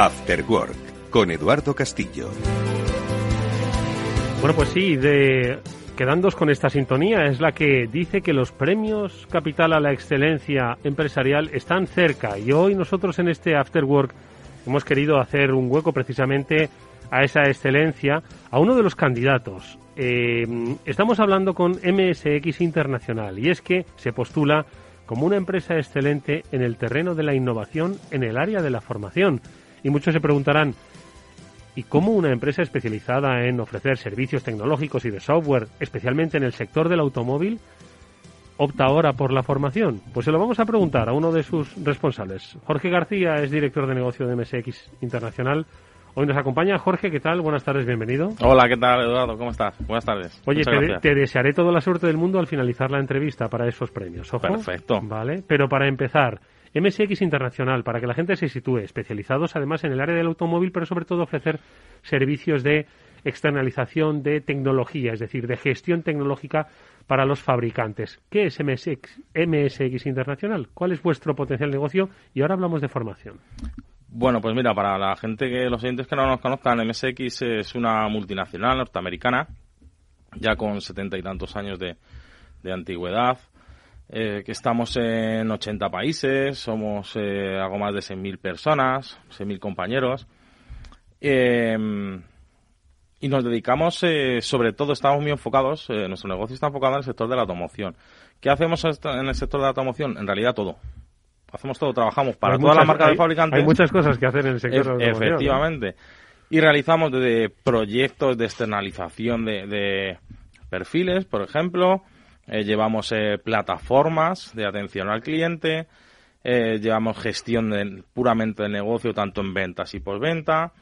After Work con Eduardo Castillo. Bueno, pues sí, de quedándoos con esta sintonía, es la que dice que los premios Capital a la Excelencia Empresarial están cerca y hoy nosotros en este After Work hemos querido hacer un hueco precisamente a esa excelencia, a uno de los candidatos. Eh, estamos hablando con MSX Internacional y es que se postula como una empresa excelente en el terreno de la innovación en el área de la formación. Y muchos se preguntarán, ¿y cómo una empresa especializada en ofrecer servicios tecnológicos y de software, especialmente en el sector del automóvil, opta ahora por la formación? Pues se lo vamos a preguntar a uno de sus responsables. Jorge García es director de negocio de MSX Internacional. Hoy nos acompaña Jorge, ¿qué tal? Buenas tardes, bienvenido. Hola, ¿qué tal, Eduardo? ¿Cómo estás? Buenas tardes. Oye, te, desearé toda la suerte del mundo al finalizar la entrevista para esos premios. ¿Ojo? Perfecto. Vale, pero para empezar, MSX Internacional, para que la gente se sitúe, especializados además en el área del automóvil, pero sobre todo ofrecer servicios de externalización de tecnología, es decir, de gestión tecnológica para los fabricantes. ¿Qué es MSX, MSX Internacional? ¿Cuál es vuestro potencial negocio? Y ahora hablamos de formación. Bueno, pues mira, para la gente que, los oyentes que no nos conozcan, MSX es una multinacional norteamericana, ya con setenta y tantos años de, antigüedad, eh, que estamos en 80 países, somos eh, algo más de 6.000 personas, 6.000 compañeros, em, y nos dedicamos, eh, sobre todo, estamos muy enfocados, nuestro negocio está enfocado en el sector de la automoción. ¿Qué hacemos en el sector de la automoción? En realidad todo hacemos todo, trabajamos para todas las marcas de fabricantes. Hay muchas cosas que hacer en el sector de Efectivamente. Y realizamos desde proyectos de externalización de, perfiles, por ejemplo, eh, llevamos eh, plataformas de atención al cliente, eh, llevamos gestión puramente de negocio, tanto en ventas y postventa.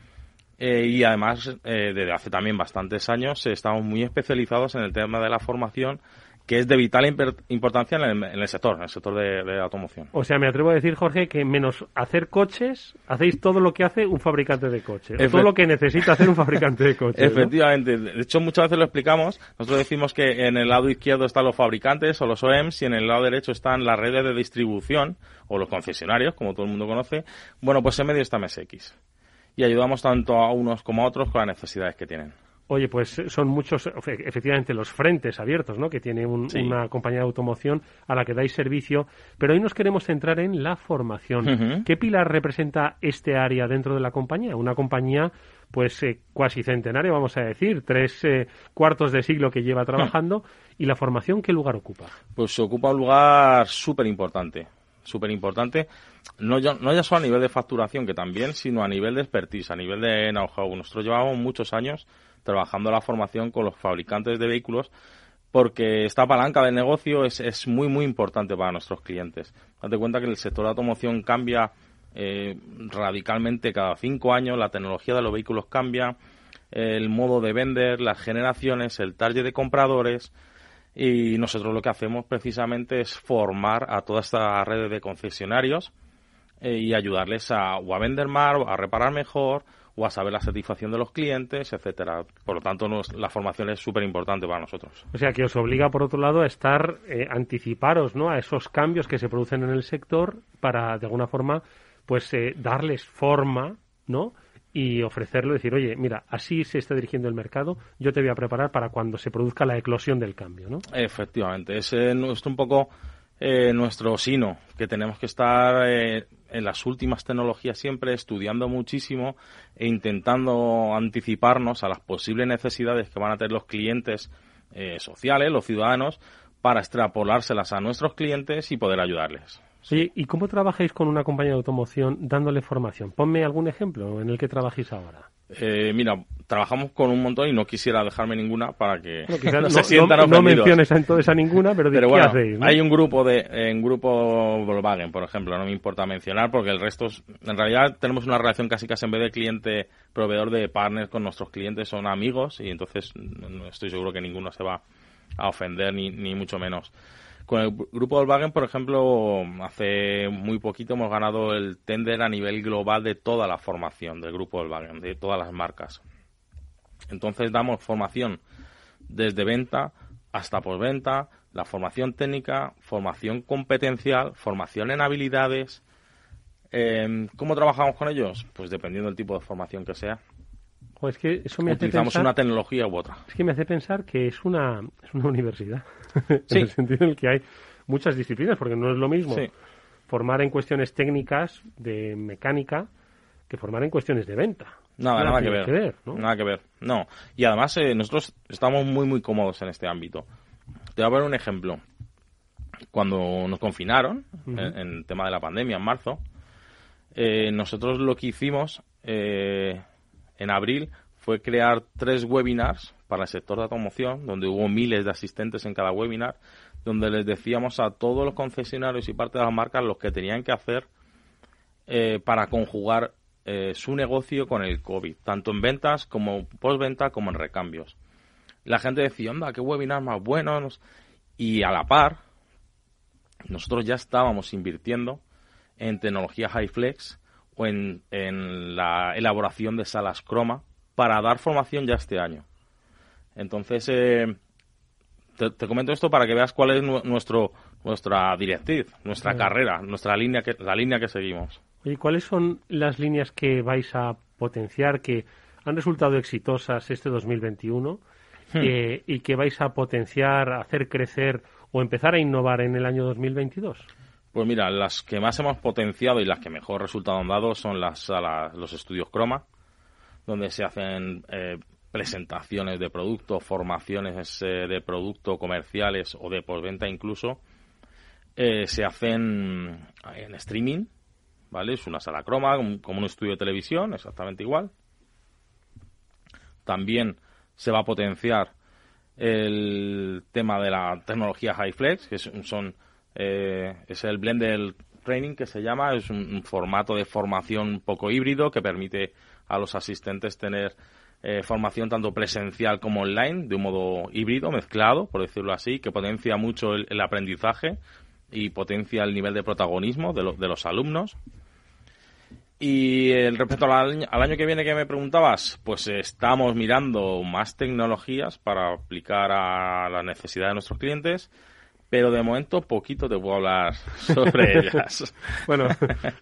y además, desde hace también bastantes años, estamos muy especializados en el tema de la formación que es de vital importancia en el, sector, en el sector de, la automoción. O sea, me atrevo a decir, Jorge, que menos hacer coches, hacéis todo lo que hace un fabricante de coches, todo lo que necesita hacer un fabricante de coches. Efectivamente. De hecho, muchas veces lo explicamos. Nosotros decimos que en el lado izquierdo están los fabricantes o los OEMs y en el lado derecho están las redes de distribución o los concesionarios, como todo el mundo conoce. Bueno, pues en medio está MSX. Y ayudamos tanto a unos como a otros con las necesidades que tienen. Oye, pues son muchos, efectivamente, los frentes abiertos, ¿no? Que tiene una compañía de automoción a la que dais servicio. Pero hoy nos queremos centrar en la formación. ¿Qué pilar representa este área dentro de la compañía? Una compañía, pues, eh, cuasi centenaria, vamos a decir, tres eh, cuartos de siglo que lleva trabajando. ¿Y la formación qué lugar ocupa? Pues ocupa un lugar súper importante. Súper importante. No ya, no ya solo a nivel de facturación, que también, sino a nivel de expertise, a nivel de know-how. Nosotros llevamos muchos años trabajando la formación con los fabricantes de vehículos porque esta palanca de negocio es, es muy, muy importante para nuestros clientes. Date cuenta que el sector de automoción cambia eh, radicalmente cada cinco años, la tecnología de los vehículos cambia, el modo de vender, las generaciones, el target de compradores, y nosotros lo que hacemos precisamente es formar a toda esta red de concesionarios eh, y ayudarles a, o a vender más, o a reparar mejor, o a saber la satisfacción de los clientes, etcétera. Por lo tanto, la formación es súper importante para nosotros. O sea, que os obliga, por otro lado, a estar, eh, anticiparos ¿no? a esos cambios que se producen en el sector para, de alguna forma, pues eh, darles forma, ¿no? y ofrecerlo, decir, oye, mira, así se está dirigiendo el mercado, yo te voy a preparar para cuando se produzca la eclosión del cambio, ¿no? Efectivamente, es nuestro un poco eh, nuestro sino, que tenemos que estar eh, en las últimas tecnologías siempre estudiando muchísimo e intentando anticiparnos a las posibles necesidades que van a tener los clientes eh, sociales, los ciudadanos, para extrapolárselas a nuestros clientes y poder ayudarles. Sí. ¿y cómo trabajáis con una compañía de automoción dándole formación? Ponme algún ejemplo en el que trabajéis ahora. Eh, mira, trabajamos con un montón y no quisiera dejarme ninguna para que no, se sientan no, menciones entonces a ninguna, pero, pero bueno, Hay un grupo de, en grupo Volkswagen, por ejemplo, no me importa mencionar porque el resto, en realidad tenemos una relación casi casi en vez de cliente proveedor de partners con nuestros clientes son amigos y entonces no estoy seguro que ninguno se va a ofender ni, ni mucho menos. Con el grupo Volkswagen, por ejemplo, hace muy poquito hemos ganado el tender a nivel global de toda la formación del grupo Volkswagen, de todas las marcas. Entonces damos formación desde venta hasta postventa, la formación técnica, formación competencial, formación en habilidades, Eh, ¿Cómo trabajamos con ellos? Pues dependiendo del tipo de formación que sea. Es que eso me Utilizamos hace pensar, una tecnología u otra. Es que me hace pensar que es una, es una universidad. en el sentido en el que hay muchas disciplinas, porque no es lo mismo Sí. formar en cuestiones técnicas de mecánica que formar en cuestiones de venta. Nada, nada, que ver. ¿no? Nada que ver. No. Y además eh, nosotros estamos muy, muy cómodos en este ámbito. Te voy a poner un ejemplo. Cuando nos confinaron, en, en el tema de la pandemia, en marzo, eh, nosotros lo que hicimos eh, en abril fue crear tres webinars para el sector de automoción, donde hubo miles de asistentes en cada webinar, donde les decíamos a todos los concesionarios y parte de las marcas lo que tenían que hacer eh, para conjugar eh, su negocio con el COVID, tanto en ventas como postventa como en recambios. La gente decía, anda, qué webinar más buenos. Y a la par, nosotros ya estábamos invirtiendo en tecnología HighFlex o en, en la elaboración de salas croma para dar formación ya este año. Entonces, eh, te, te comento esto para que veas cuál es nu- nuestro, nuestra directriz, nuestra Sí. carrera, nuestra línea que, la línea que seguimos. Oye, ¿cuáles son las líneas que vais a potenciar que han resultado exitosas este 2021 Hmm. eh, y que vais a potenciar, hacer crecer o empezar a innovar en el año 2022? Pues mira, las que más hemos potenciado y las que mejor resultado han dado son las salas, los estudios Croma, donde se hacen eh, presentaciones de producto, formaciones eh, de producto comerciales o de postventa incluso. Eh, se hacen en streaming, ¿vale? Es una sala croma, como un estudio de televisión, exactamente igual. También se va a potenciar el tema de la tecnología HighFlex, que son, eh, es el Blender Training que se llama, es un, formato de formación un poco híbrido que permite a los asistentes tener eh, formación tanto presencial como online, de un modo híbrido, mezclado, por decirlo así, que potencia mucho el, aprendizaje y potencia el nivel de protagonismo de, de los alumnos. Y eh, respecto al año, al año que viene que me preguntabas, pues estamos mirando más tecnologías para aplicar a la necesidad de nuestros clientes, pero de momento poquito te puedo hablar sobre ellas. Bueno,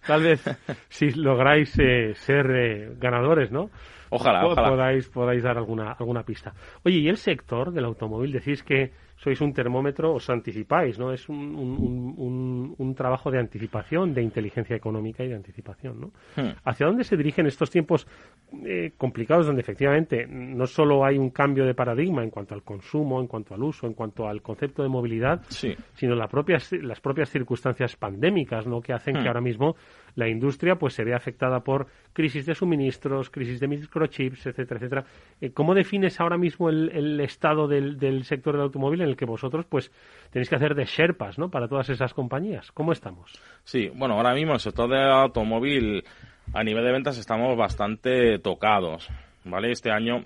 tal vez si lográis eh, ser eh, ganadores, ¿no? Ojalá, ojalá. Podáis, podáis dar alguna, alguna pista. Oye, ¿y el sector del automóvil? Decís que sois un termómetro, os anticipáis, ¿no? Es un, un, un- trabajo de anticipación, de inteligencia económica y de anticipación, ¿no? Hmm. ¿Hacia dónde se dirigen estos tiempos eh, complicados donde efectivamente no solo hay un cambio de paradigma en cuanto al consumo, en cuanto al uso, en cuanto al concepto de movilidad, Sí. sino las propias, las propias circunstancias pandémicas ¿no? que hacen Hmm. que ahora mismo la industria pues se vea afectada por crisis de suministros, crisis de microchips, etcétera, etcétera. Eh, ¿Cómo defines ahora mismo el, el estado del, del sector del automóvil en el que vosotros pues tenéis que hacer de sherpas ¿no? para todas esas compañías? ¿Cómo estamos? Sí, bueno, ahora mismo el sector del automóvil a nivel de ventas estamos bastante tocados, ¿vale? Este año,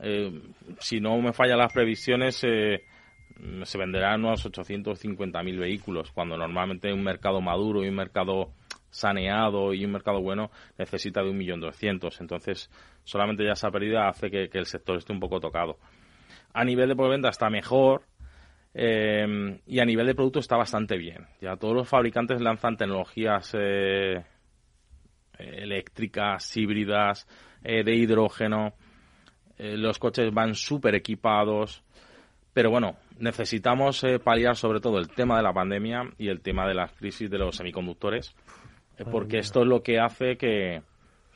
eh, si no me fallan las previsiones, eh, se venderán unos 850.000 vehículos, cuando normalmente un mercado maduro y un mercado saneado y un mercado bueno necesita de 1.200.000. Entonces, solamente ya esa pérdida hace que, el sector esté un poco tocado. A nivel de postventa está mejor, eh, y a nivel de producto está bastante bien. Ya todos los fabricantes lanzan tecnologías eh, eléctricas, híbridas, eh, de hidrógeno. Eh, los coches van súper equipados. Pero bueno, necesitamos eh, paliar sobre todo el tema de la pandemia y el tema de la crisis de los semiconductores. Porque esto es lo que hace que,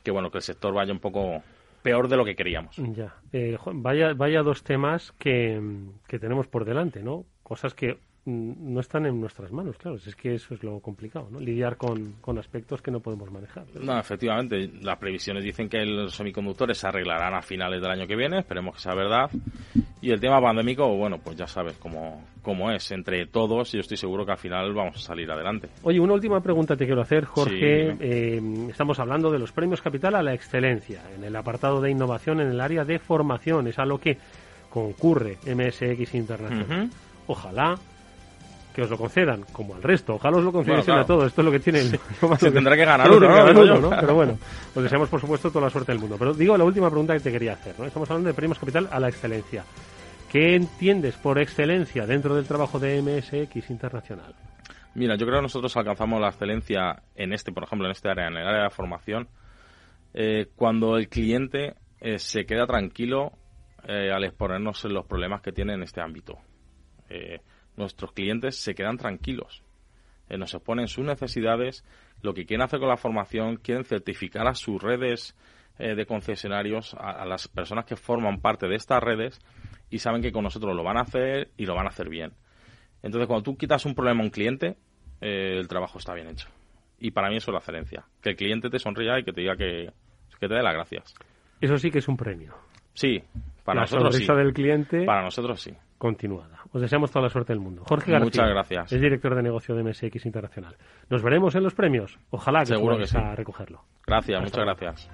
que, bueno, que el sector vaya un poco peor de lo que queríamos. Ya. Eh, vaya, vaya dos temas que, que tenemos por delante, ¿no? Cosas que no están en nuestras manos, claro. Es que eso es lo complicado, ¿no? Lidiar con, con aspectos que no podemos manejar. No, efectivamente, las previsiones dicen que los semiconductores se arreglarán a finales del año que viene, esperemos que sea verdad. Y el tema pandémico, bueno, pues ya sabes cómo, cómo es. Entre todos, yo estoy seguro que al final vamos a salir adelante. Oye, una última pregunta te quiero hacer, Jorge. Sí. Eh, estamos hablando de los premios Capital a la excelencia en el apartado de innovación en el área de formación. Es a lo que concurre MSX Internacional. Ojalá que os lo concedan, como al resto. Ojalá os lo concediesen Bueno, a todos. Esto es lo que tiene. el- malo Se tendrá que ganar uno, ¿no? uno. ¿no? Pero bueno, os deseamos, por supuesto, toda la suerte del mundo. Pero digo la última pregunta que te quería hacer. ¿no? Estamos hablando de premios Capital a la excelencia. ¿Qué entiendes por excelencia dentro del trabajo de MSX Internacional? Mira, yo creo que nosotros alcanzamos la excelencia en este, por ejemplo, en este área, en el área de formación, eh, cuando el cliente eh, se queda tranquilo eh, al exponernos los problemas que tiene en este ámbito. Nuestros clientes se quedan tranquilos, nos exponen sus necesidades, lo que quieren hacer con la formación, quieren certificar a sus redes de concesionarios, a, las personas que forman parte de estas redes y saben que con nosotros lo van a hacer y lo van a hacer bien. Entonces, cuando tú quitas un problema a un cliente, el trabajo está bien hecho. Y para mí eso es la excelencia. Que el cliente te sonría y que te diga que, que te dé las gracias. Eso sí que es un premio. Sí, para nosotros sí. del cliente. Para nosotros sí. Continuada. Os deseamos toda la suerte del mundo. Jorge García. Muchas gracias. Es director de negocio de MSX Internacional. Nos veremos en los premios. Ojalá que Seguro que a recogerlo. Gracias, muchas gracias.